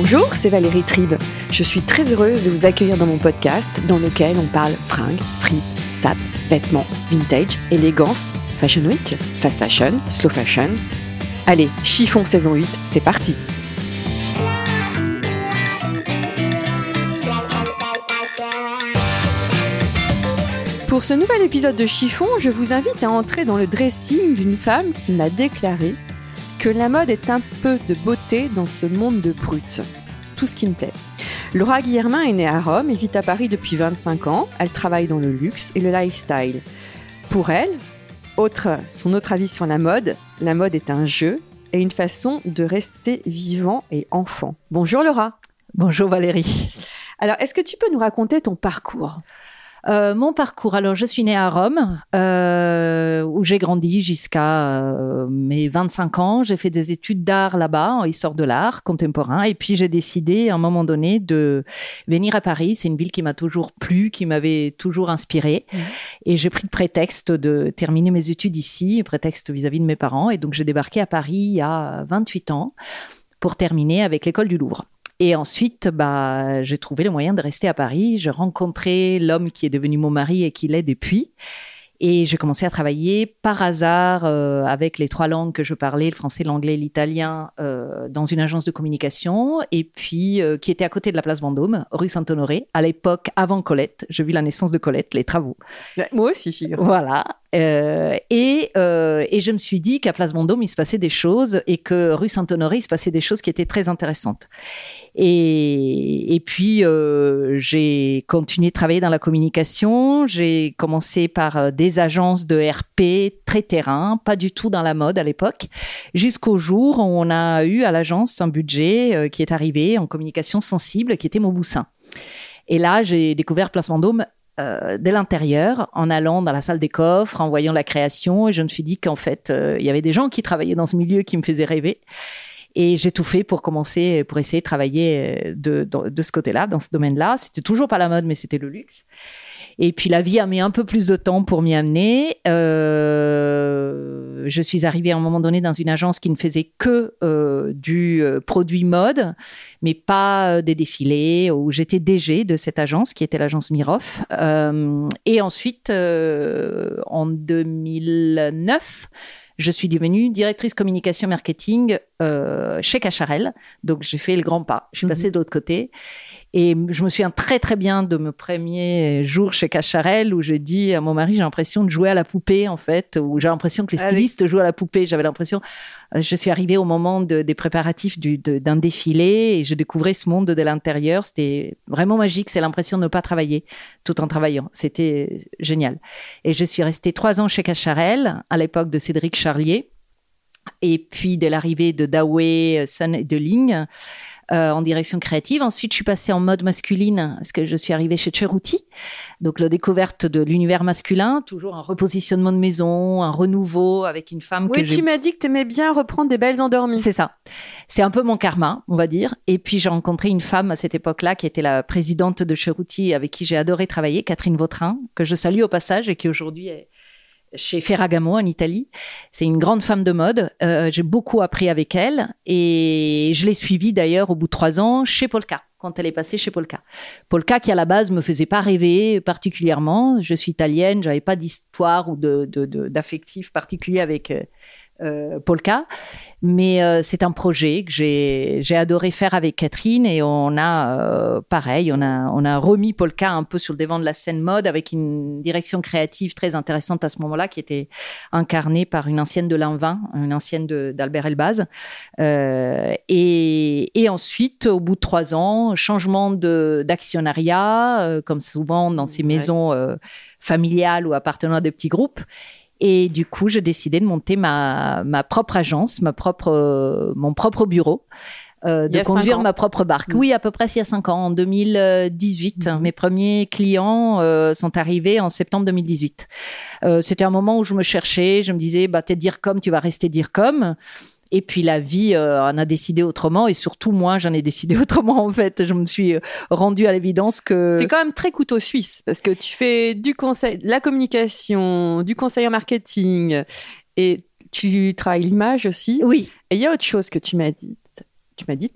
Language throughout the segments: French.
Bonjour, c'est Valérie Tribe. Je suis très heureuse de vous accueillir dans mon podcast dans lequel on parle fringues, frites, sap, vêtements, vintage, élégance, fashion week, fast fashion, slow fashion. Allez, chiffon saison 8, c'est parti Pour ce nouvel épisode de Chiffon, je vous invite à entrer dans le dressing d'une femme qui m'a déclaré que la mode est un peu de beauté dans ce monde de brutes. Tout ce qui me plaît. Laura Guillermin est née à Rome et vit à Paris depuis 25 ans. Elle travaille dans le luxe et le lifestyle. Pour elle, autre, son autre avis sur la mode, la mode est un jeu et une façon de rester vivant et enfant. Bonjour Laura. Bonjour Valérie. Alors, est-ce que tu peux nous raconter ton parcours? Euh, mon parcours, alors je suis née à Rome, euh, où j'ai grandi jusqu'à euh, mes 25 ans. J'ai fait des études d'art là-bas, en histoire de l'art contemporain. Et puis j'ai décidé à un moment donné de venir à Paris. C'est une ville qui m'a toujours plu, qui m'avait toujours inspirée. Mmh. Et j'ai pris le prétexte de terminer mes études ici, prétexte vis-à-vis -vis de mes parents. Et donc j'ai débarqué à Paris il y a 28 ans pour terminer avec l'école du Louvre. Et ensuite, bah, j'ai trouvé le moyen de rester à Paris. J'ai rencontré l'homme qui est devenu mon mari et qui l'est depuis. Et j'ai commencé à travailler par hasard euh, avec les trois langues que je parlais, le français, l'anglais, l'italien, euh, dans une agence de communication, et puis euh, qui était à côté de la place Vendôme, rue Saint-Honoré, à l'époque avant Colette. J'ai vu la naissance de Colette, les travaux. Moi aussi, figure. Voilà. Euh, et, euh, et je me suis dit qu'à Place Vendôme, il se passait des choses et que rue Saint-Honoré, il se passait des choses qui étaient très intéressantes. Et, puis, euh, j'ai continué de travailler dans la communication. J'ai commencé par euh, des agences de RP très terrain, pas du tout dans la mode à l'époque, jusqu'au jour où on a eu à l'agence un budget euh, qui est arrivé en communication sensible, qui était Mauboussin. Et là, j'ai découvert Place Vendôme euh, de l'intérieur en allant dans la salle des coffres, en voyant la création. Et je me suis dit qu'en fait, il y avait des gens qui travaillaient dans ce milieu qui me faisaient rêver. Et j'ai tout fait pour commencer, pour essayer de travailler euh, de, ce côté-là, dans ce domaine-là. C'était toujours pas la mode, mais c'était le luxe. Et puis la vie a mis un peu plus de temps pour m'y amener. Euh, je suis arrivée à un moment donné dans une agence qui ne faisait que euh, du produit mode, mais pas des défilés, où j'étais DG de cette agence qui était l'agence Miroff. Et ensuite, en 2009, je suis devenue directrice communication marketing euh, chez Cacharel. Donc j'ai fait le grand pas. Je suis passée mmh. de l'autre côté. Et je me souviens très très bien de mes premiers jours chez Cacharel où je dis à mon mari j'ai l'impression de jouer à la poupée en fait, où j'ai l'impression que les stylistes Allez. jouent à la poupée. J'avais l'impression, euh, je suis arrivée au moment de, des préparatifs du, de, d'un défilé et je découvrais ce monde de l'intérieur. C'était vraiment magique. C'est l'impression de ne pas travailler tout en travaillant. C'était génial. Et je suis restée trois ans chez Cacharel à l'époque de Cédric Charlier. Et puis de l'arrivée de Dawei, Sun et de Ling, euh, en direction créative. Ensuite, je suis passée en mode masculine parce que je suis arrivée chez Cheruti. Donc, la découverte de l'univers masculin, toujours un repositionnement de maison, un renouveau avec une femme oui, que tu m'as dit que tu aimais bien reprendre des belles endormies. C'est ça. C'est un peu mon karma, on va dire. Et puis, j'ai rencontré une femme à cette époque-là qui était la présidente de Cheruti avec qui j'ai adoré travailler, Catherine Vautrin, que je salue au passage et qui aujourd'hui est chez Ferragamo en Italie. C'est une grande femme de mode. Euh, j'ai beaucoup appris avec elle et je l'ai suivie d'ailleurs au bout de trois ans chez Polka quand elle est passée chez Polka. Polka qui à la base me faisait pas rêver particulièrement. Je suis italienne, j'avais pas d'histoire ou de, d'affectif particulier avec euh, Polka. Mais euh, c'est un projet que j'ai, adoré faire avec Catherine et on a, euh, pareil, on a, on a remis Polka un peu sur le devant de la scène mode avec une direction créative très intéressante à ce moment-là qui était incarnée par une ancienne de Lanvin, une ancienne d'Albert Elbaz. Euh, et, et ensuite, au bout de trois ans, changement d'actionnariat, comme souvent dans ces ouais. maisons familiales ou appartenant à des petits groupes. Et du coup, j'ai décidé de monter ma, ma propre agence, ma propre, euh, mon propre bureau. Euh, de conduire ma propre barque. Mm. Oui, à peu près il y a cinq ans, en 2018. Mm. Mes premiers clients euh, sont arrivés en septembre 2018. Euh, C'était un moment où je me cherchais, je me disais, bah, t'es dire comme, tu vas rester dire comme. Et puis la vie euh, en a décidé autrement et surtout moi j'en ai décidé autrement en fait. Je me suis euh, rendue à l'évidence que... Tu es quand même très couteau suisse parce que tu fais du conseil, la communication, du conseil en marketing et tu travailles l'image aussi. Oui. Et il y a autre chose que tu m'as dit. Tu m'as dit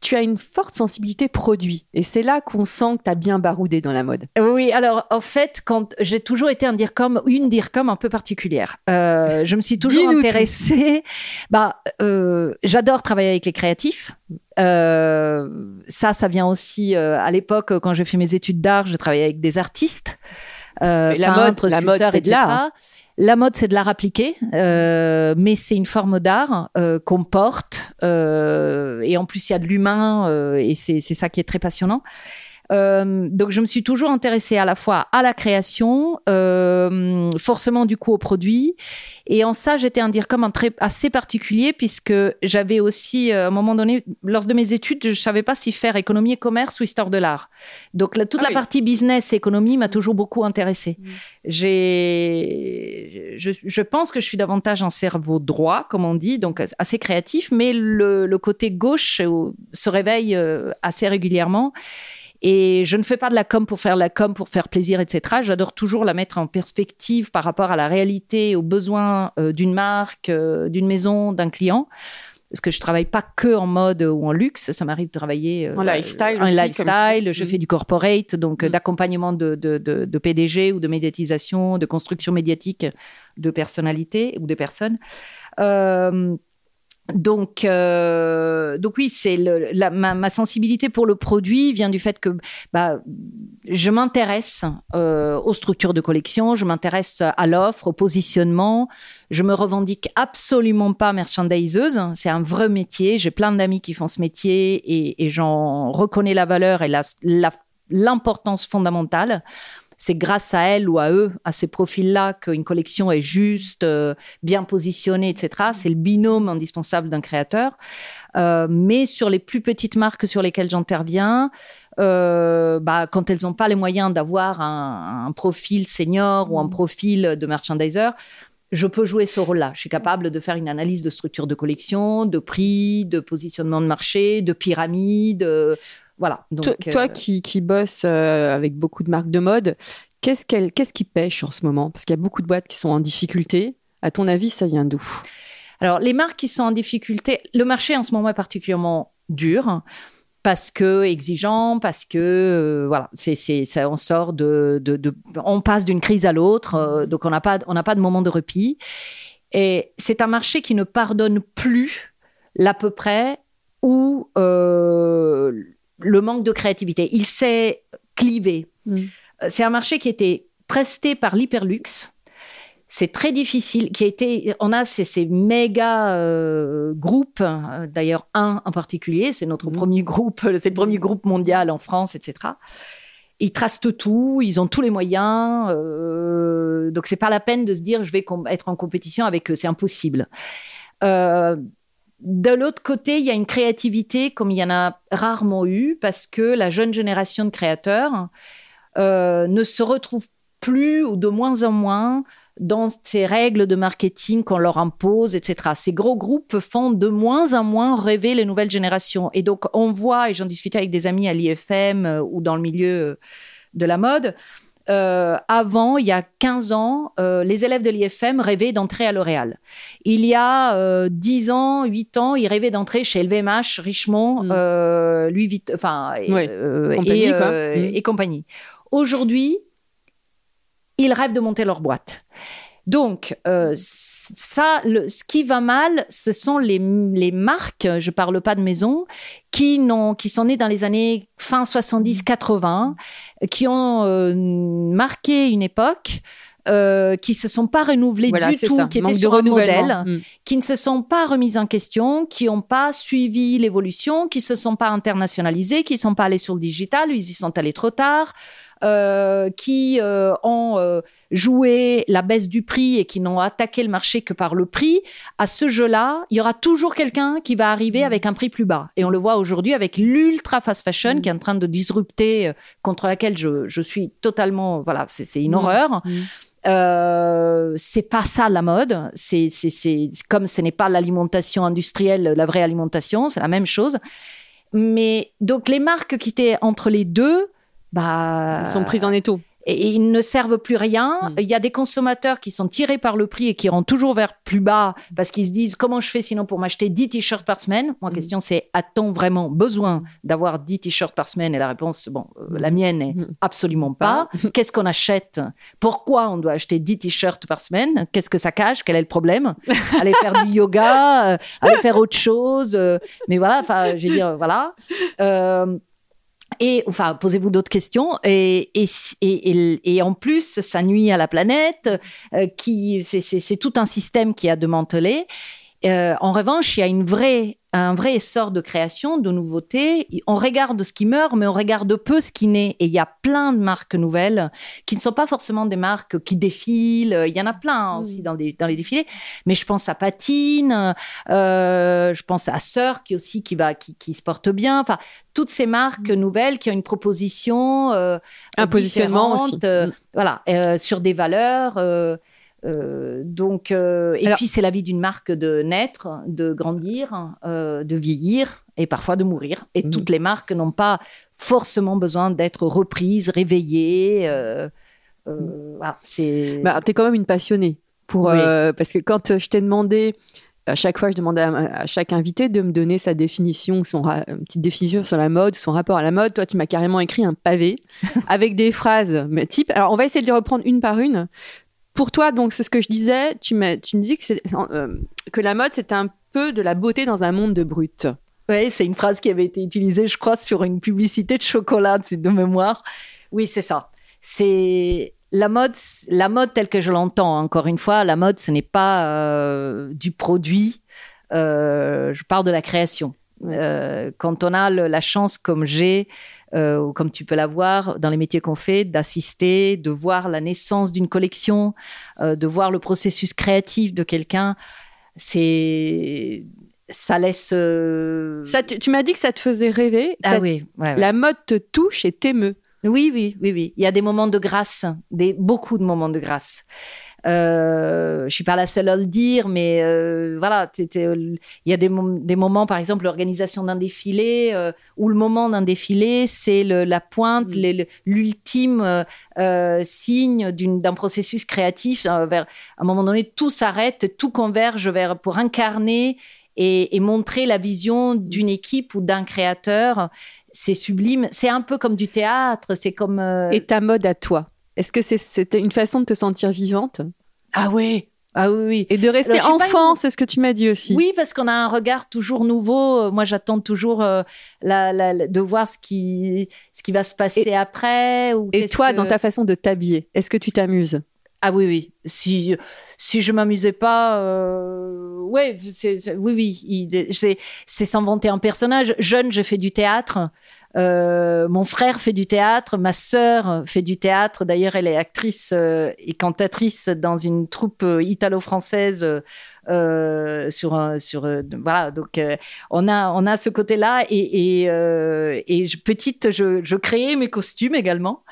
tu as une forte sensibilité produit. Et c'est là qu'on sent que tu as bien baroudé dans la mode. Oui, alors en fait, quand j'ai toujours été un DIRCOM, une DIRCOM un peu particulière. Euh, je me suis toujours intéressée. Bah, euh, j'adore travailler avec les créatifs. Euh, ça, ça vient aussi à l'époque quand j'ai fait mes études d'art, je travaillais avec des artistes, la mode, la mode, c'est de l'art. La mode, c'est de l'art appliqué, euh, mais c'est une forme d'art euh, qu'on porte. Euh, et en plus, il y a de l'humain, euh, et c'est ça qui est très passionnant. Euh, donc je me suis toujours intéressée à la fois à la création, euh, forcément du coup au produit. Et en ça, j'étais un dire comme un très assez particulier puisque j'avais aussi euh, à un moment donné, lors de mes études, je savais pas si faire économie et commerce ou histoire de l'art. Donc toute ah la partie business et économie m'a toujours beaucoup intéressée. Mmh. J'ai, je, je, pense que je suis davantage un cerveau droit, comme on dit, donc assez créatif, mais le, le côté gauche se réveille assez régulièrement. Et je ne fais pas de la com pour faire la com, pour faire plaisir, etc. J'adore toujours la mettre en perspective par rapport à la réalité, aux besoins euh, d'une marque, euh, d'une maison, d'un client. Parce que je travaille pas que en mode ou en luxe, ça m'arrive de travailler euh, en lifestyle. En lifestyle, je fais du corporate, donc mm. d'accompagnement de, de, de, de, PDG ou de médiatisation, de construction médiatique de personnalités ou de personnes. Euh, donc, euh, donc oui, c'est ma, sensibilité pour le produit vient du fait que bah, je m'intéresse euh, aux structures de collection, je m'intéresse à l'offre, au positionnement. Je me revendique absolument pas merchandiseuse. C'est un vrai métier. J'ai plein d'amis qui font ce métier et j'en reconnais la valeur et l'importance fondamentale c'est grâce à elle ou à eux, à ces profils-là, qu'une collection est juste, euh, bien positionnée, etc. C'est le binôme indispensable d'un créateur. Euh, mais sur les plus petites marques sur lesquelles j'interviens, euh, bah, quand elles n'ont pas les moyens d'avoir un, un, profil senior ou un mmh. profil de merchandiser, je peux jouer ce rôle-là. Je suis capable de faire une analyse de structure de collection, de prix, de positionnement de marché, de pyramide. Voilà. Donc, toi, euh, qui, qui bosses euh, avec beaucoup de marques de mode, qu'est-ce, qu'est-ce qui pêche en ce moment? Parce qu'il y a beaucoup de boîtes qui sont en difficulté. À ton avis, ça vient d'où? Alors, les marques qui sont en difficulté, le marché en ce moment est particulièrement dur parce que exigeant, parce que euh, voilà, c'est c'est ça, on sort de, de, de on passe d'une crise à l'autre, donc on n'a pas on n'a pas de moment de repli. Et c'est un marché qui ne pardonne plus l'à peu près ou euh, le manque de créativité. Il s'est clivé. Mm. Euh, c'est un marché qui était presté par l'hyperluxe. C'est très difficile. Qui a été, on a ces, ces méga euh, groupes. Euh, d'ailleurs, un en particulier, c'est notre mm. premier groupe. C'est le premier groupe mondial en France, etc. Ils tracent tout, ils ont tous les moyens, euh, donc c'est pas la peine de se dire je vais être en compétition avec eux, c'est impossible. Euh, de l'autre côté, il y a une créativité comme il y en a rarement eu parce que la jeune génération de créateurs euh, ne se retrouve plus ou de moins en moins dans ces règles de marketing qu'on leur impose, etc. Ces gros groupes font de moins en moins rêver les nouvelles générations. Et donc, on voit, et j'en discutais avec des amis à l'IFM euh, ou dans le milieu de la mode, euh, avant, il y a 15 ans, euh, les élèves de l'IFM rêvaient d'entrer à L'Oréal. Il y a euh, 10 ans, 8 ans, ils rêvaient d'entrer chez LVMH, Richemont, mm. euh, Louis Vuitton, enfin, compagnie, et, mm. et, compagnie. Aujourd'hui, ils rêvent de monter leur boîte. Donc, euh, ça, le, ce qui va mal, ce sont les, les marques, je parle pas de maison, qui, n'ont, qui sont nées dans les années fin 70-80, qui ont euh, marqué une époque. Euh, qui se sont pas renouvelées voilà, du tout, ça. qui Manque étaient de sur un renouvellement. modèle, Mm. qui ne se sont pas remises en question, qui n'ont pas suivi l'évolution, qui se sont pas internationalisées, qui sont pas allés sur le digital, ils y sont allés trop tard. Euh, qui euh, ont euh, joué la baisse du prix et qui n'ont attaqué le marché que par le prix, à ce jeu-là, il y aura toujours quelqu'un qui va arriver avec un prix plus bas. Et on le voit aujourd'hui avec l'ultra fast fashion qui est en train de disrupter, contre laquelle je, je suis totalement, voilà, c'est une horreur. Euh, c'est pas ça la mode. C'est, comme ce n'est pas l'alimentation industrielle, la vraie alimentation, c'est la même chose. Mais donc les marques qui étaient entre les deux, bah, sont prises en étau et ils ne servent plus rien. Mm. Il y a des consommateurs qui sont tirés par le prix et qui rentrent toujours vers plus bas parce qu'ils se disent comment je fais sinon pour m'acheter 10 t-shirts par semaine? Ma mm. question c'est a-t-on vraiment besoin d'avoir 10 t-shirts par semaine? Et la réponse, bon, euh, mm. la mienne est absolument pas. Qu'est-ce qu'on achète? Pourquoi on doit acheter 10 t-shirts par semaine? Qu'est-ce que ça cache? Quel est le problème? Aller faire du yoga, euh, aller faire autre chose. Euh, mais voilà, enfin, je veux dire, voilà. Et enfin, posez-vous d'autres questions. Et, et, et, et, en plus, ça nuit à la planète. Euh, qui c'est tout un système qui a démantelé. Euh, en revanche, il y a une vraie un vrai essor de création, de nouveautés. On regarde ce qui meurt, mais on regarde peu ce qui naît. Et il y a plein de marques nouvelles qui ne sont pas forcément des marques qui défilent. Il y en a plein aussi dans, dans les défilés. Mais je pense à Patine, euh, je pense à Sœur qui aussi qui va qui, qui, se porte bien. Enfin, toutes ces marques mm. nouvelles qui ont une proposition, euh, un positionnement aussi. Euh, mm. voilà, sur des valeurs. Euh, donc, euh, et puis c'est la vie d'une marque de naître, de grandir, euh, de vieillir et parfois de mourir. Et mm. toutes les marques n'ont pas forcément besoin d'être reprises, réveillées. Mm. voilà, c'est. Bah, es quand même une passionnée pour parce que quand je t'ai demandé. À chaque fois, je demandais à, chaque invité de me donner sa définition, son une petite définition sur la mode, son rapport à la mode. Toi, tu m'as carrément écrit un pavé avec des phrases mais type. Alors, on va essayer de les reprendre une par une pour toi, donc, c'est ce que je disais, tu, tu me dis que, euh, que la mode, c'est un peu de la beauté dans un monde de brut. Oui, c'est une phrase qui avait été utilisée, je crois, sur une publicité de chocolat, de mémoire. Oui, c'est ça. C'est la mode, la mode telle que je l'entends. Encore une fois, la mode, ce n'est pas euh, du produit. Euh, je parle de la création. quand on a la chance, comme j'ai, euh, comme tu peux l'avoir dans les métiers qu'on fait, d'assister, de voir la naissance d'une collection, euh, de voir le processus créatif de quelqu'un, c'est ça laisse. Euh, ça tu m'as dit que ça te faisait rêver. Ah oui, La mode te touche et t'émeut. Oui, oui, oui, oui. Il y a des moments de grâce, des, beaucoup de moments de grâce. Euh, je suis pas la seule à le dire, mais euh, voilà, il y a des, des, moments, par exemple, l'organisation d'un défilé, euh, où le moment d'un défilé, c'est la pointe, mm. l'ultime euh, signe d'un processus créatif. vers, à un moment donné, tout s'arrête, tout converge vers, pour incarner et, et montrer la vision d'une équipe ou d'un créateur. C'est sublime. C'est un peu comme du théâtre. C'est comme. Et ta mode à toi est-ce que c'est une façon de te sentir vivante? Ah oui, ah oui, oui. Et de rester enfant, c'est ce que tu m'as dit aussi. Oui, parce qu'on a un regard toujours nouveau. Moi, j'attends toujours euh, de voir ce qui, ce qui va se passer après. Ou et toi, dans ta façon de t'habiller, est-ce que tu t'amuses? Ah oui, oui. Si, si je m'amusais pas, euh, ouais, oui, oui. C'est s'inventer un personnage. Jeune, j'ai fait du théâtre. Euh, mon frère fait du théâtre, ma sœur fait du théâtre. D'ailleurs, elle est actrice euh, et cantatrice dans une troupe italo-française. sur sur voilà donc on a on a ce côté là et et, petite je, je créais mes costumes également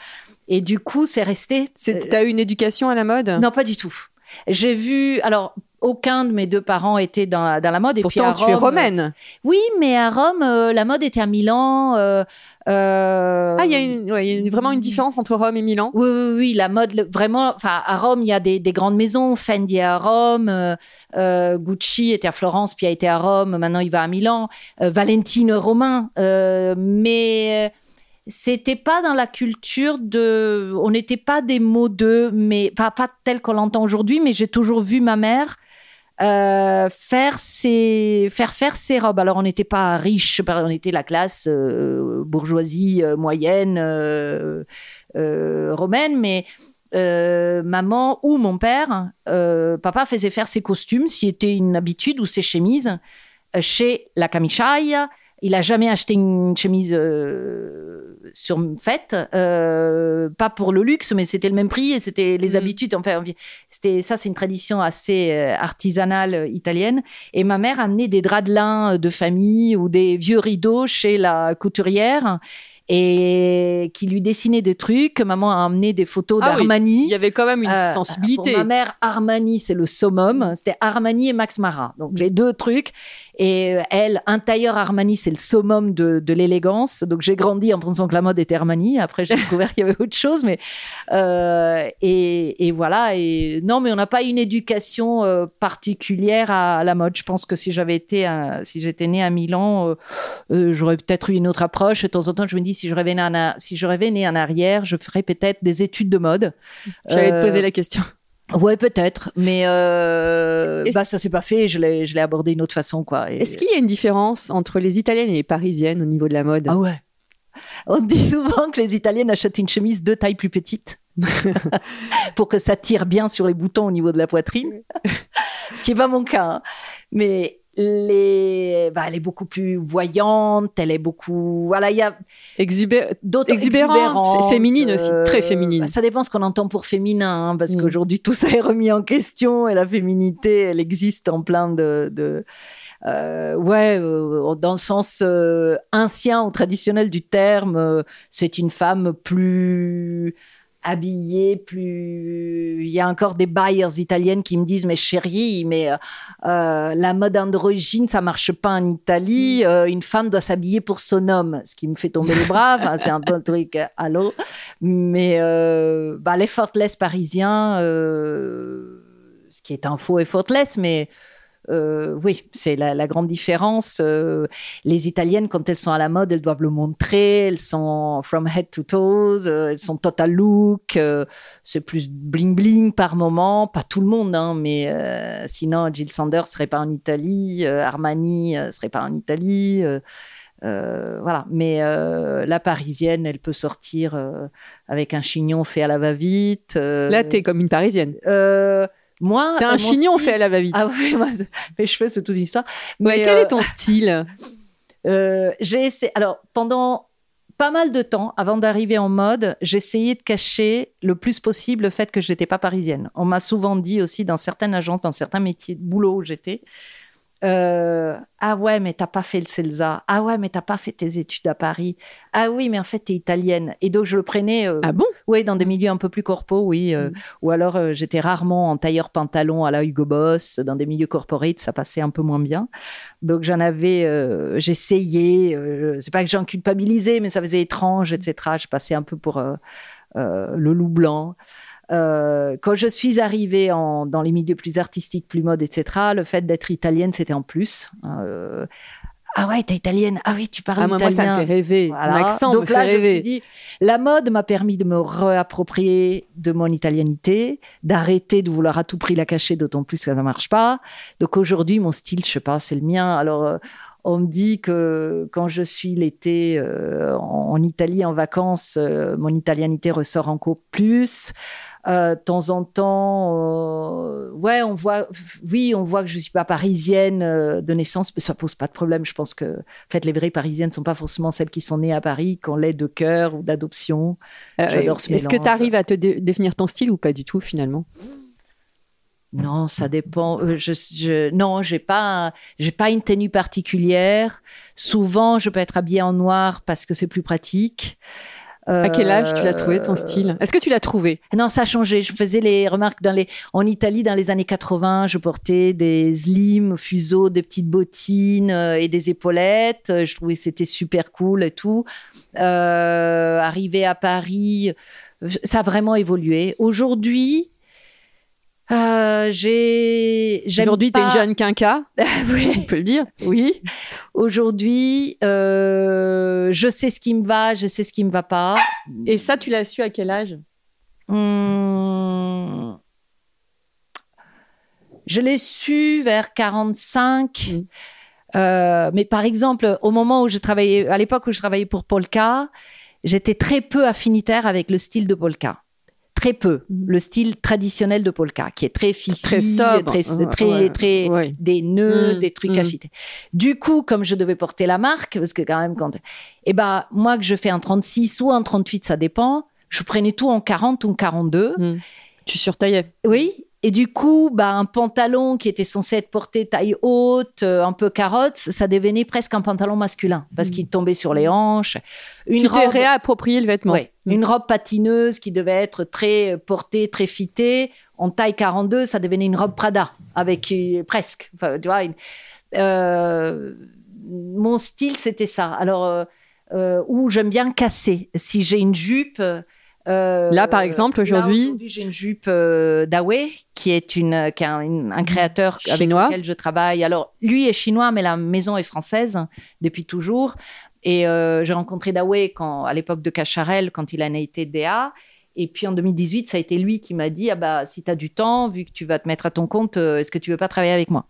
et du coup c'est resté. T'as eu une éducation à la mode? Non, pas du tout. J'ai vu, alors aucun de mes deux parents était dans la, dans la mode. Et Pourtant, puis tu es romaine. Euh, oui, mais à Rome, euh, la mode était à Milan. Euh, ah, il y, a vraiment une différence entre Rome et Milan? Oui, oui, oui la mode, vraiment. Enfin, à Rome, il y a des, des, grandes maisons. Fendi à Rome, Gucci était à Florence, puis a été à Rome. Maintenant, il va à Milan. Valentine Romain, mais c'était pas dans la culture de on n'était pas des de mais pas pas tel qu'on l'entend aujourd'hui mais j'ai toujours vu ma mère euh, faire ses faire faire ses robes. Alors on n'était pas riche on était la classe euh, bourgeoisie euh, moyenne romaine mais maman ou mon père papa faisait faire ses costumes s'il était une habitude ou ses chemises chez la camichaille il a jamais acheté une chemise euh, sur fête, euh, pas pour le luxe, mais c'était le même prix et c'était les Mhm. habitudes. Enfin, c'était ça, c'est une tradition assez euh, artisanale euh, italienne. Et ma mère amenait des draps de lin de famille ou des vieux rideaux chez la couturière et qui lui dessinait des trucs. Maman a amené des photos Ah oui, d'Armani. Il y avait quand même une Euh, sensibilité. Pour ma mère, Armani, c'est le summum. C'était Armani et Max Mara. Donc, les deux trucs. Et euh, elle, un tailleur Armani, c'est le summum de, de l'élégance. Donc, j'ai grandi en pensant que la mode était Armani. Après, j'ai découvert qu'il y avait autre chose. Mais, euh, et, et voilà. Et non, mais on n'a pas une éducation euh, particulière à, la mode. Je pense que si j'avais été, à- si j'étais née à Milan, euh, euh, j'aurais peut-être eu une autre approche. De temps en temps, je me dis, si je rêvais né en, si je rêvais né en arrière, je ferais peut-être des études de mode. J'allais te Euh, poser la question. Ouais, peut-être, mais euh, bah, ça s'est pas fait. Je l'ai, je l'ai abordé d'une autre façon, quoi. Et- Est-ce qu'il y a une différence entre les italiennes et les parisiennes au niveau de la mode? Ah ouais. On dit souvent que les Italiennes achètent une chemise deux tailles plus petite pour que ça tire bien sur les boutons au niveau de la poitrine, ce qui est pas mon cas. hein. Mais les, bah, elle est beaucoup plus voyante, elle est beaucoup, voilà, il y a Exubé- d'autres Exubérante, exubérantes, fé- féminine aussi, très féminine. bah, ça dépend ce qu'on entend pour féminin, hein, parce Mm. qu'aujourd'hui tout ça est remis en question et la féminité, elle existe en plein de, de euh, ouais, euh, dans le sens euh, ancien ou traditionnel du terme, euh, c'est une femme plus habillée, plus. Il y a encore des buyers italiennes qui me disent mais chérie, mais euh, euh, la mode androgyne ça marche pas en Italie. Euh, une femme doit s'habiller pour son homme, ce qui me fait tomber les bras. Enfin, c'est un peu un truc allô. Mais euh, bah, l'effortless parisien, euh, ce qui est un faux effortless, mais euh, oui, c'est la, la grande différence. Euh, les Italiennes, quand elles sont à la mode, elles doivent le montrer. Elles sont from head to toes. euh, elles sont total look. c'est plus bling bling par moment. Pas tout le monde, hein, mais sinon, Jill Sanders serait pas en Italie. Armani serait pas en Italie. euh, voilà, mais euh, la parisienne, elle peut sortir euh, avec un chignon fait à la va-vite. Là, t'es comme une parisienne. Euh, moi, T'as un mon chignon style- fait à la va-vite. ah oui, moi, mes cheveux, c'est toute l'histoire. Ouais, Mais quel euh, est ton style euh, j'ai essayé. Alors, pendant pas mal de temps, avant d'arriver en mode, j'essayais de cacher le plus possible le fait que je n'étais pas parisienne. On m'a souvent dit aussi dans certaines agences, dans certains métiers de boulot où j'étais. Euh, ah ouais, mais t'as pas fait le CELSA. Ah ouais, mais t'as pas fait tes études à Paris. Ah oui, mais en fait, t'es italienne. Et donc, je le prenais. euh, Ah bon? oui, dans des milieux un peu plus corpaux, oui. euh, Mm. Ou alors, j'étais rarement en tailleur pantalon à la Hugo Boss. Dans des milieux corporate, ça passait un peu moins bien. Donc, j'en avais, j'essayais. C'est pas que j'en culpabilisais, mais ça faisait étrange, etc. Je passais un peu pour le loup blanc. Euh, quand je suis arrivée en- dans les milieux plus artistiques, plus mode, etc., le fait d'être italienne, c'était en plus. Euh, ah ouais, t'es italienne. Ah oui, tu parles Ah, moi, moi, italien. ça me fait rêver. Voilà. Ton accent Donc me fait là, je me rêver. suis dit, la mode m'a permis de me réapproprier de mon italianité, d'arrêter de vouloir à tout prix la cacher, d'autant plus que ça ne marche pas. Donc aujourd'hui, mon style, je sais pas, c'est le mien. Alors, euh, on me dit que quand je suis l'été euh, en, en Italie en vacances, euh, mon italianité ressort encore plus. Euh, de temps en temps, euh, ouais, on voit, oui, on voit que je suis pas parisienne euh, de naissance, mais ça pose pas de problème. Je pense que, en fait, les vraies parisiennes ne sont pas forcément celles qui sont nées à Paris, qu'on l'est de cœur ou d'adoption. J'adore ce Est-ce que tu arrives à te dé- définir ton style ou pas du tout finalement? Non, ça dépend. Je, je, non, j'ai pas, j'ai pas une tenue particulière. Souvent, je peux être habillée en noir parce que c'est plus pratique. À quel âge tu l'as trouvé ton Euh, style? Est-ce que tu l'as trouvé? Non, ça a changé. Je faisais les remarques dans les, en Italie dans les années 80. Je portais des slim, fuseaux, des petites bottines euh, et des épaulettes. Euh, Je trouvais que c'était super cool et tout. Euh, arrivé à Paris, euh, ça a vraiment évolué. Aujourd'hui, euh, j'ai. Aujourd'hui, tu es une pas- jeune quinca, oui. on peut le dire. Oui. Aujourd'hui, euh, je sais ce qui me va, je sais ce qui me va pas. Et ça, tu l'as su à quel âge? Hum, Je l'ai su vers 45. Mm. Euh, mais par exemple, au moment où je travaillais, à l'époque où je travaillais pour Polka, j'étais très peu affinitaire avec le style de Polka. Très peu le style traditionnel de polka, qui est très fifi, Très sobre. très, très, ouais, très- ouais. des nœuds, Mm, des trucs mm. affités. Du coup, comme je devais porter la marque, parce que quand même quand, eh ben moi que je fais un 36 ou un 38, ça dépend. Je prenais tout en 40 ou en 42. Mm. Tu surtaillais. Oui. Et du coup, bah, un pantalon qui était censé être porté taille haute, euh, un peu carotte, ça devenait presque un pantalon masculin parce qu'il tombait sur les hanches. Une Mm. tu t'es robe, réapproprié le vêtement. ouais, Mm. une robe patineuse qui devait être très euh, portée, très fitée. En taille 42, ça devenait une robe Prada avec euh, presque. Enfin, tu vois, une- euh, mon style, c'était ça. Alors, euh, où j'aime bien casser. Si j'ai une jupe. Euh, Là, par exemple, aujourd'hui- j'ai une jupe euh, d'Awe, qui est, une, qui est un, une- un créateur avec Chinois. lequel je travaille. Alors, lui est chinois, mais la maison est française depuis toujours. Et euh, j'ai rencontré Dawe quand, à l'époque de Cacharel, quand il en a été DA. Et puis en 2018, ça a été lui qui m'a dit ah bah, si tu as du temps, vu que tu vas te mettre à ton compte, euh, est-ce que tu veux pas travailler avec moi?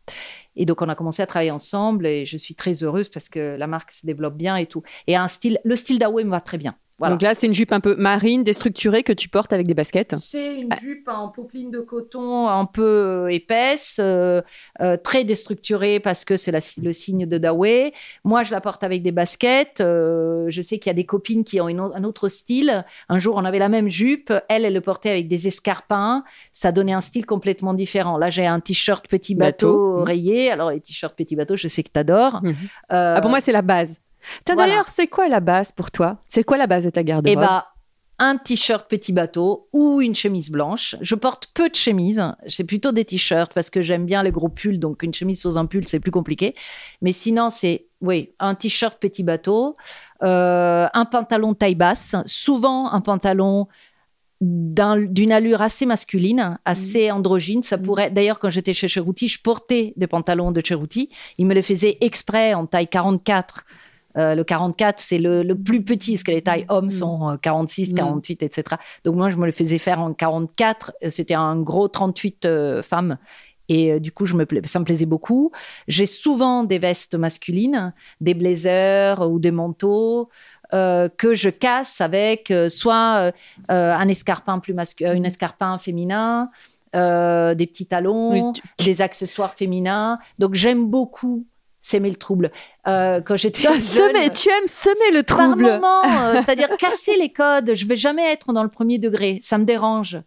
Et donc on a commencé à travailler ensemble et je suis très heureuse parce que la marque se développe bien et tout. Et un style, le style Dawe me va très bien. Voilà. Donc là, c'est une jupe un peu marine, déstructurée que tu portes avec des baskets. C'est une jupe en popeline de coton un peu euh, épaisse, euh, euh, très déstructurée parce que c'est le signe de Dawei. Moi, je la porte avec des baskets. euh, je sais qu'il y a des copines qui ont une un autre style. Un jour, on avait la même jupe. Elle, elle le portait avec des escarpins. Ça donnait un style complètement différent. Là, j'ai un t-shirt petit bateau, Bateau. Mhm. rayé. Alors, les t-shirts petit bateau, je sais que tu adores. Mhm. Ah, pour moi, c'est la base. Tiens, voilà. D'ailleurs, c'est quoi la base pour toi? C'est quoi la base de ta garde-robe? Eh ben, un t-shirt petit bateau ou une chemise blanche. Je porte peu de chemises. C'est plutôt des t-shirts parce que j'aime bien les gros pulls. Donc, une chemise sous un pull, c'est plus compliqué. Mais sinon, c'est, oui, un t-shirt petit bateau, euh, un pantalon taille basse, souvent un pantalon d'un- d'une allure assez masculine, assez androgyne. Ça pourrait, d'ailleurs, quand j'étais chez Cherouti, je portais des pantalons de Cherouti. Ils me les faisaient exprès en taille 44. Euh, le 44, c'est le, le plus petit, parce que les tailles hommes sont euh, 46, Mm. 48, etc. Donc moi, je me le faisais faire en 44. Euh, C'était un gros 38 euh, femmes. Et euh, du coup, je me pla- ça me plaisait beaucoup. J'ai souvent des vestes masculines, des blazers ou des manteaux euh, que je casse avec euh, soit un escarpin plus masculin, une escarpin féminin, des petits talons, Oui, tu- des accessoires féminins. Donc j'aime beaucoup s'aimer le trouble. Euh, quand j'étais jeune, semé- tu aimes semer le par trouble. moment, euh, c'est-à-dire casser les codes. Je vais jamais être dans le premier degré. Ça me dérange.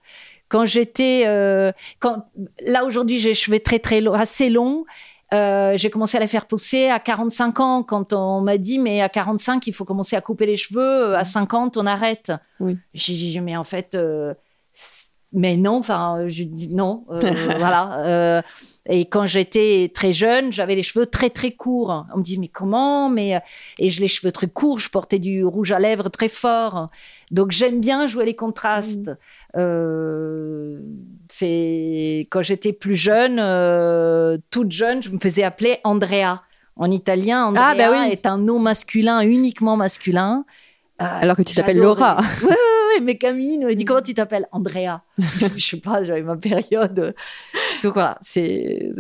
Quand j'étais, euh, quand là aujourd'hui j'ai les cheveux très très longs, assez longs. euh, j'ai commencé à les faire pousser à 45 ans quand on m'a dit mais à 45 il faut commencer à couper les cheveux à 50 on arrête Oui. j'ai dit mais en fait euh, mais non enfin je dis non euh, voilà et quand j'étais très jeune, j'avais les cheveux très très courts. On me dit mais comment? Mais et je les cheveux très courts, je portais du rouge à lèvres très fort. Donc j'aime bien jouer les contrastes. Euh, c'est quand j'étais plus jeune, euh, toute jeune, je me faisais appeler Andrea. En italien, Andrea Ah, bah oui. est un nom masculin, uniquement masculin. Euh, Alors que tu t'appelles. Laura. Mais Camille me dit comment tu t'appelles? Andrea. je sais pas, j'avais ma période. Donc voilà, c'est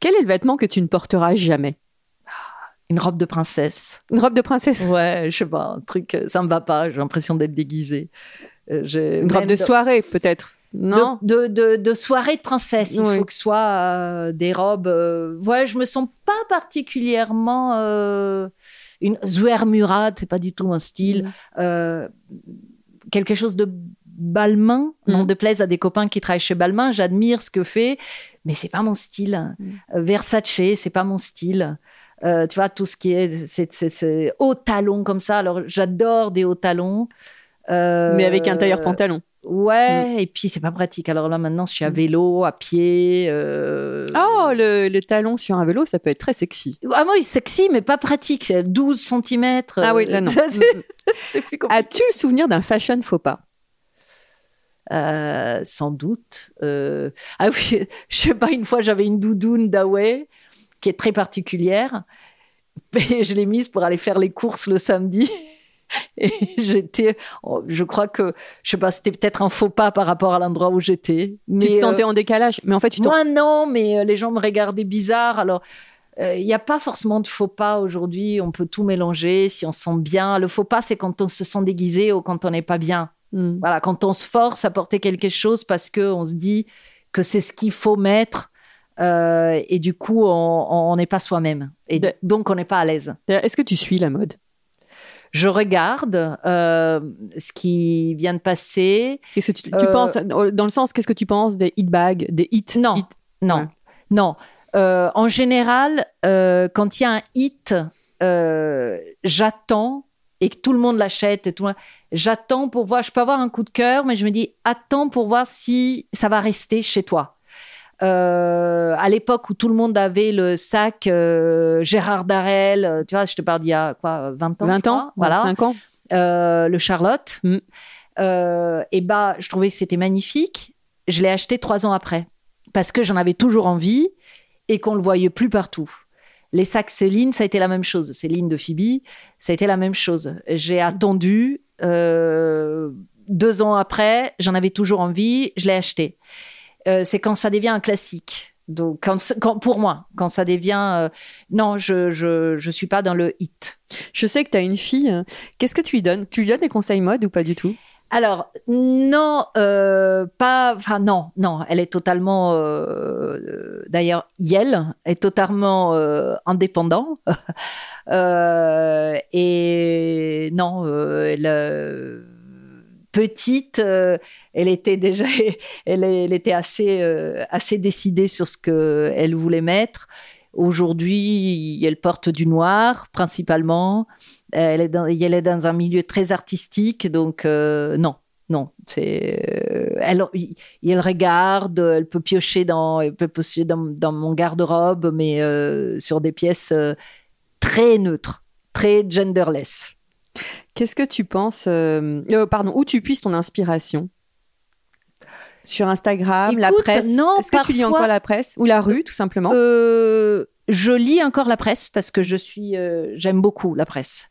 Quel est le vêtement que tu ne porteras jamais? Une robe de princesse. Une robe de princesse? Ouais, je sais pas, un truc, euh, ça me va pas, j'ai l'impression d'être déguisée. Euh, Une robe de soirée, peut-être? Non? de, de, soirée de princesse. Il Oui. faut que ce soit euh, des robes. euh, ouais, je me sens pas particulièrement. euh, une Zouermurad, c'est pas du tout un style. Mm. Euh, quelque chose de Balmain, non Mm. de plaise à des copains qui travaillent chez Balmain. J'admire ce que fait, mais c'est pas mon style. Mm. Euh, Versace, c'est pas mon style. Euh, tu vois, tout ce qui est, c'est, c'est, c'est hauts talons comme ça. Alors, j'adore des hauts talons. Euh, Mais avec un tailleur pantalon. Ouais, et puis c'est pas pratique. Alors là, maintenant, je suis à vélo, à pied. euh, Oh, le, le talon sur un vélo, ça peut être très sexy. Ah, moi, sexy, mais pas pratique. C'est 12 cm. Ah oui, là, non. c'est plus compliqué. As-tu le souvenir d'un fashion faux pas? Euh, sans doute. Euh, Ah oui, je sais pas, une fois, j'avais une doudoune d'Away qui est très particulière. Et je l'ai mise pour aller faire les courses le samedi. Et j'étais, oh, je crois que, je sais pas, c'était peut-être un faux pas par rapport à l'endroit où j'étais. Tu te euh, sentais en décalage, mais en fait, tu. Moi, non, mais euh, les gens me regardaient bizarre. Alors, euh, il n'y a pas forcément de faux pas aujourd'hui. On peut tout mélanger si on se sent bien. Le faux pas, c'est quand on se sent déguisé ou quand on n'est pas bien. Mm. Voilà, quand on se force à porter quelque chose parce que on se dit que c'est ce qu'il faut mettre. euh, et du coup, on on n'est pas soi-même. Et De- donc, on n'est pas à l'aise. Est-ce que tu suis la mode? Je regarde euh, ce qui vient de passer. Qu'est-ce que tu, tu Euh, penses dans le sens qu'est-ce que tu penses des hit bags, des hits Non, hit- non, Ouais. non. Euh, en général, euh, quand il y a un hit, euh, j'attends et que tout le monde l'achète. et tout le monde- J'attends pour voir. Je peux avoir un coup de cœur, mais je me dis attends pour voir si ça va rester chez toi. Euh, à l'époque où tout le monde avait le sac euh, Gérard Darrel, euh, tu vois, je te parle d'il y a quoi, 20 ans 20 je ans, crois, voilà. 25 ans. Euh, le Charlotte. Mm. Et bah, je trouvais que c'était magnifique. Je l'ai acheté trois ans après parce que j'en avais toujours envie et qu'on le voyait plus partout. Les sacs Céline, ça a été la même chose. Céline de Phoebe, ça a été la même chose. J'ai attendu deux ans après, j'en avais toujours envie, je l'ai acheté. Euh, c'est quand ça devient un classique. Donc, quand, quand- pour moi, quand ça devient, euh, non, je, je je suis pas dans le hit. Je sais que tu as une fille. Qu'est-ce que tu lui donnes? Tu lui donnes des conseils mode ou pas du tout? Alors non, euh, pas, enfin non, non, elle est totalement, euh, d'ailleurs, Yel est totalement euh, indépendant et non, elle, petite, euh, elle était déjà, elle, était assez, euh, assez décidée sur ce que elle voulait mettre. Aujourd'hui, elle porte du noir principalement. Elle est dans, elle est dans un milieu très artistique, donc euh, non, non. C'est, elle, regarde, elle peut piocher dans, elle peut piocher dans, mon garde-robe, mais sur des pièces très neutres, très genderless. Qu'est-ce que tu penses euh, euh, Pardon, où tu puisses ton inspiration? Sur Instagram, la presse? non, Est-ce que tu lis encore la presse? Ou la rue, tout simplement? Euh, je lis encore la presse parce que je suis, euh, j'aime beaucoup la presse.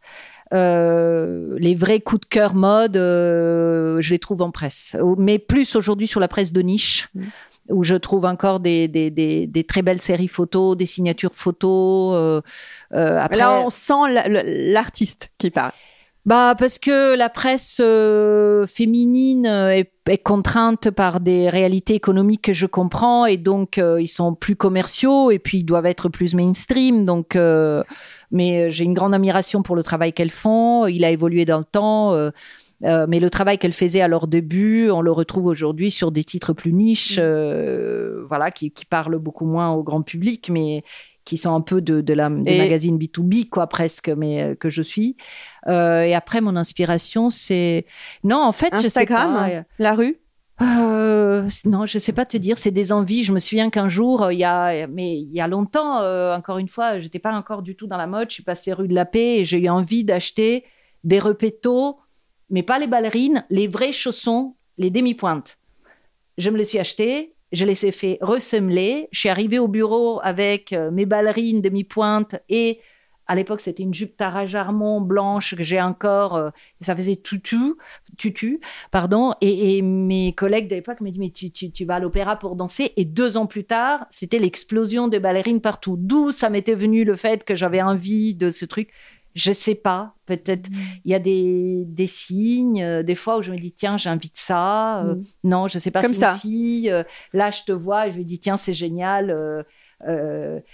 Euh, les vrais coups de cœur mode, euh, je les trouve en presse, mais plus aujourd'hui sur la presse de niche, Mm. où je trouve encore des, des, des, des très belles séries photos, des signatures photos. euh, euh, après, Là, on sent l'artiste qui parle. Bah parce que la presse euh, féminine euh, est, est contrainte par des réalités économiques que je comprends et donc euh, ils sont plus commerciaux et puis ils doivent être plus mainstream. Donc euh, mais j'ai une grande admiration pour le travail qu'elles font. Il a évolué dans le temps euh, mais le travail qu'elles faisaient à leur début, on le retrouve aujourd'hui sur des titres plus niches, euh, voilà, qui, qui parlent beaucoup moins au grand public, mais qui sont un peu de, de la, des Et- magazines B2B, quoi, presque, mais euh, que je suis. Euh, et après, mon inspiration, c'est. Non, en fait, Instagram, je sais pas. la rue? Euh, non, je sais pas te dire. C'est des envies. Je me souviens qu'un jour, euh, il y a, mais il y a longtemps, euh, encore une fois, j'étais pas encore du tout dans la mode. Je suis passée rue de la Paix et j'ai eu envie d'acheter des repétos, mais pas les ballerines, les vrais chaussons, les demi-pointes. Je me les suis achetés. Je les ai fait ressemeler. Je suis arrivée au bureau avec euh, mes ballerines demi-pointe et à l'époque c'était une jupe Tara Jarmon blanche que j'ai encore. euh, ça faisait tutu, tutu pardon. Et, mes collègues de l'époque m'ont dit, mais tu, tu, tu vas à l'opéra pour danser. Et deux ans plus tard, c'était l'explosion de ballerines partout. D'où ça m'était venu le fait que j'avais envie de ce truc. Je sais pas, peut-être il y a des, des signes, euh, des fois où je me dis, tiens, de ça. Euh, Mm. Non, je sais pas, Comme c'est ça. une fille. euh, là, je te vois et je me dis, tiens, c'est génial.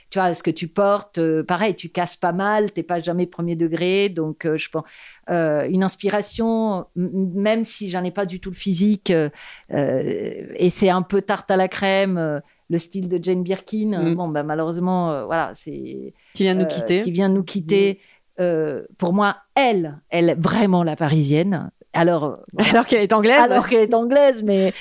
tu vois, ce que tu portes, pareil, tu casses pas mal, t'es pas jamais premier degré, donc je pense une inspiration, m- même si j'en ai pas du tout le physique, et c'est un peu tarte à la crème, le style de Jane Birkin. Mm. Bon, ben malheureusement, euh, voilà, c'est qui vient nous euh, quitter. qui vient nous quitter. Euh, pour moi, elle, elle est vraiment la parisienne. Alors, euh, Alors qu'elle est anglaise. alors qu'elle est anglaise, mais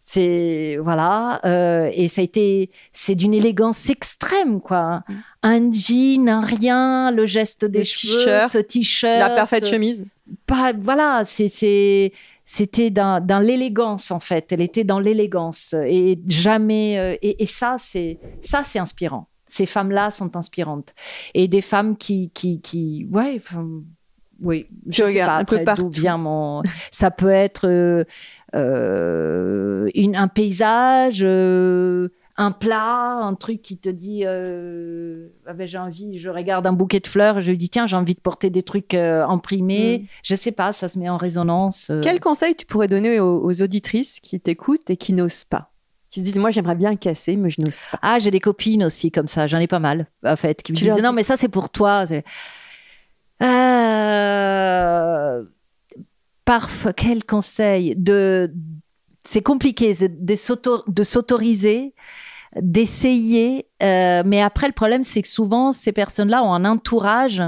c'est voilà. euh, et ça a été, c'est d'une élégance extrême, quoi. Mm. Un jean, un rien, le geste des Le cheveux, ce t-shirt, la parfaite chemise. pas, voilà, c'est, c'était dans, dans l'élégance en fait. Elle était dans l'élégance et jamais. euh, et, et ça, c'est ça, c'est inspirant. Ces femmes-là sont inspirantes et des femmes qui, qui, qui, ouais, oui. Je Je sais regarde pas un peu partout. vient mon. Ça peut être euh, euh, une, un paysage. euh, un plat, un truc qui te dit ah ben, j'ai envie, je regarde un bouquet de fleurs, je lui dis tiens j'ai envie de porter des trucs imprimés, Mm. je sais pas, ça se met en résonance. Quel conseil tu pourrais donner aux, aux auditrices qui t'écoutent et qui n'osent pas? Qui se disent Moi, j'aimerais bien casser, mais je n'ose pas. Ah j'ai des copines aussi comme ça, j'en ai pas mal en fait, qui me Tu disaient non mais ça c'est pour toi. Euh, Parf, quel conseil de c'est compliqué de s'auto- de s'autoriser d'essayer euh, mais après le problème c'est que souvent ces personnes-là ont un entourage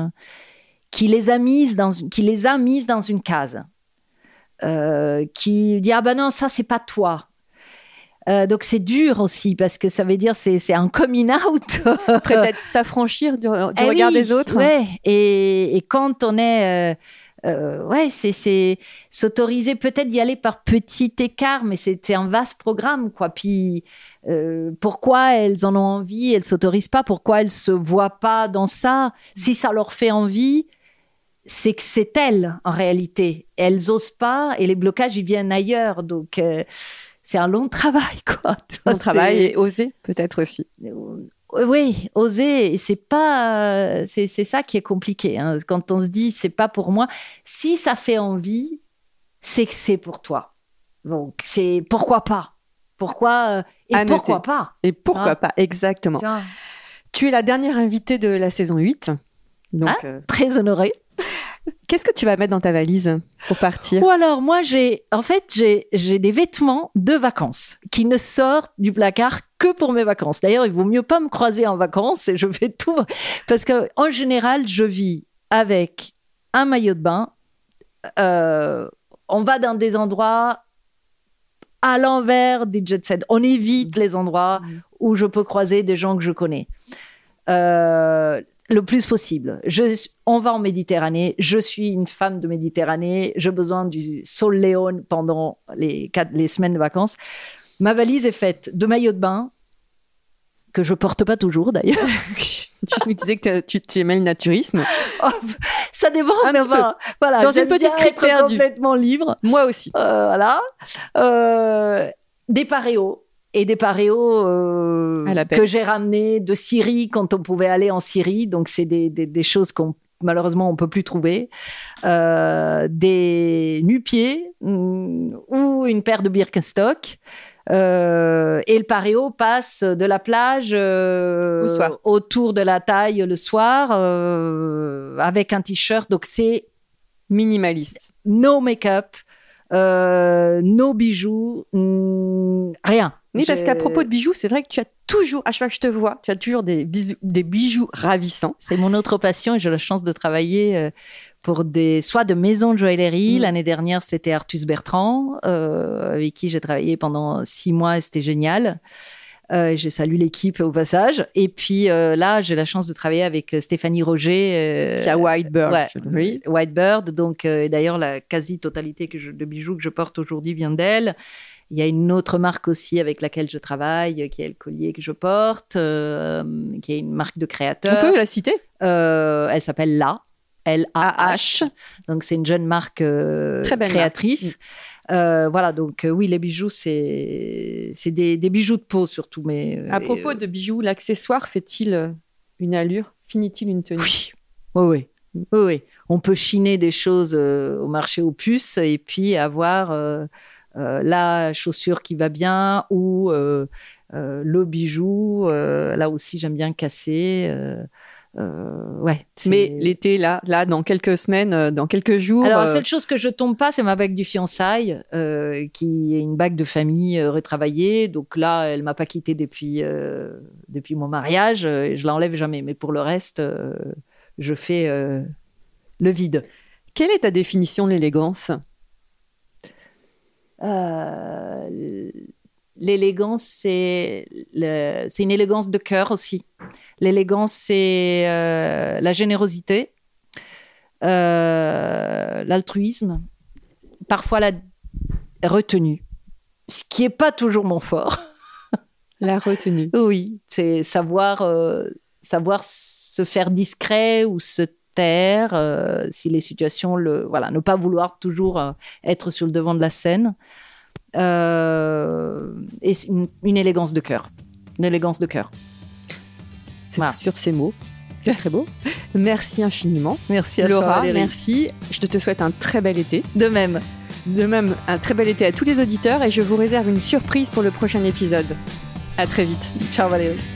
qui les a mises dans qui les a mises dans une case Euh, qui dit ah ben non ça c'est pas toi Euh, donc c'est dur aussi parce que ça veut dire c'est c'est un coming out Après, peut-être s'affranchir du, du eh regard oui, des autres. Ouais. Et, et quand on est. euh, euh, ouais, c'est- c'est s'autoriser peut-être d'y aller par petit écart, mais c'est c'est un vaste programme, quoi. Puis euh, pourquoi elles en ont envie, elles s'autorisent pas, pourquoi elles se voient pas dans ça? Si ça leur fait envie, c'est que c'est elles en réalité. Elles osent pas et les blocages ils viennent ailleurs, donc euh, c'est un long travail, quoi. Mon travail et oser, peut-être aussi. oui, oser, c'est pas, c'est c'est ça qui est compliqué. hein. Quand on se dit c'est pas pour moi, si ça fait envie, c'est que c'est pour toi. Donc c'est pourquoi pas, pourquoi euh, et pourquoi pas? Et pourquoi Ah. pas Exactement. Tiens, Tu es la dernière invitée de la saison 8. Donc, Ah. euh, Très honorée. Qu'est-ce que tu vas mettre dans ta valise pour partir? Ou alors moi j'ai, en fait j'ai j'ai des vêtements de vacances qui ne sortent du placard que pour mes vacances. D'ailleurs il vaut mieux pas me croiser en vacances et je fais tout parce que en général je vis avec un maillot de bain. Euh, on va dans des endroits à l'envers des jet set. On évite les endroits Mm. où je peux croiser des gens que je connais. Euh, le plus possible. Je, on va en Méditerranée. Je suis une femme de Méditerranée. J'ai besoin du sol Léon pendant les, quatre, les semaines de vacances. Ma valise est faite de maillots de bain que je porte pas toujours d'ailleurs. Tu nous disais que tu, tu aimais le naturisme. Oh, ça dépend. Un mais voilà, Dans une petite perdue. complètement libre. Moi aussi. Euh, voilà. Euh, des paréos. Et des paréos euh, que j'ai ramenés de Syrie quand on pouvait aller en Syrie. Donc, c'est des, des, des choses qu'on malheureusement on peut plus trouver. Euh, des nu-pieds mm, ou une paire de Birkenstock. Euh, et le paréo passe de la plage euh, Au soir. autour de la taille le soir euh, avec un t-shirt. Donc c'est Minimaliste. no make-up, no bijoux, mm, rien. Oui, parce qu'à propos de bijoux, c'est vrai que tu as toujours, à chaque fois que je te vois, tu as toujours des, bisous- des bijoux ravissants. C'est mon autre passion et j'ai la chance de travailler euh, pour des, soit de maisons de joaillerie. Mm. L'année dernière, c'était Artus Bertrand, euh, avec qui j'ai travaillé pendant six mois et c'était génial. Euh, j'ai salué l'équipe au passage. Et puis euh, là, j'ai la chance de travailler avec Stéphanie Roger. euh, Qui a Whitebird. ouais, Oui. Whitebird. Donc, d'ailleurs, la quasi-totalité de bijoux que je porte aujourd'hui vient d'elle. Il y a une autre marque aussi avec laquelle je travaille, qui est le collier que je porte, euh, qui est une marque de On créateur. peut la citer? Euh, elle s'appelle La. L-A-H. Donc, c'est une jeune marque euh, Très belle créatrice. Euh, voilà, donc oui, les bijoux, c'est des, des bijoux de peau surtout. Mais, À propos de bijoux, l'accessoire fait-il une allure? Finit-il une tenue? Oui, oui, oui. Oui, oui. On peut chiner des choses euh, au marché aux puces et puis avoir euh, la chaussure qui va bien ou euh, euh, le bijou. euh, là aussi, j'aime bien casser. euh, euh, ouais. Mais l'été, là, là, dans quelques semaines, euh, dans quelques jours. Alors, la euh, seule chose que je tombe pas, c'est ma bague du fiançailles, euh, qui est une bague de famille euh, retravaillée. Donc là, elle m'a pas quittée depuis, euh, depuis mon mariage. euh, et je l'enlève jamais. Mais pour le reste, euh, je fais euh, le vide. Quelle est ta définition de l'élégance? Euh, L'élégance, c'est le- c'est une élégance de cœur aussi. L'élégance, c'est euh, la générosité, euh, l'altruisme, parfois la retenue, ce qui n'est pas toujours mon fort. La retenue. Oui, c'est savoir, euh, savoir se faire discret ou se euh, si les situations le voilà, ne pas vouloir toujours euh, être sur le devant de la scène. Euh, et une, une élégance de cœur. l'élégance de cœur. C'est Voilà. sur ces mots. C'est très beau. Merci infiniment. Merci à toi, Laura, Valérie. merci. Je te souhaite un très bel été. De même. De même, un très bel été à tous les auditeurs et je vous réserve une surprise pour le prochain épisode. À très vite. Ciao Valérie.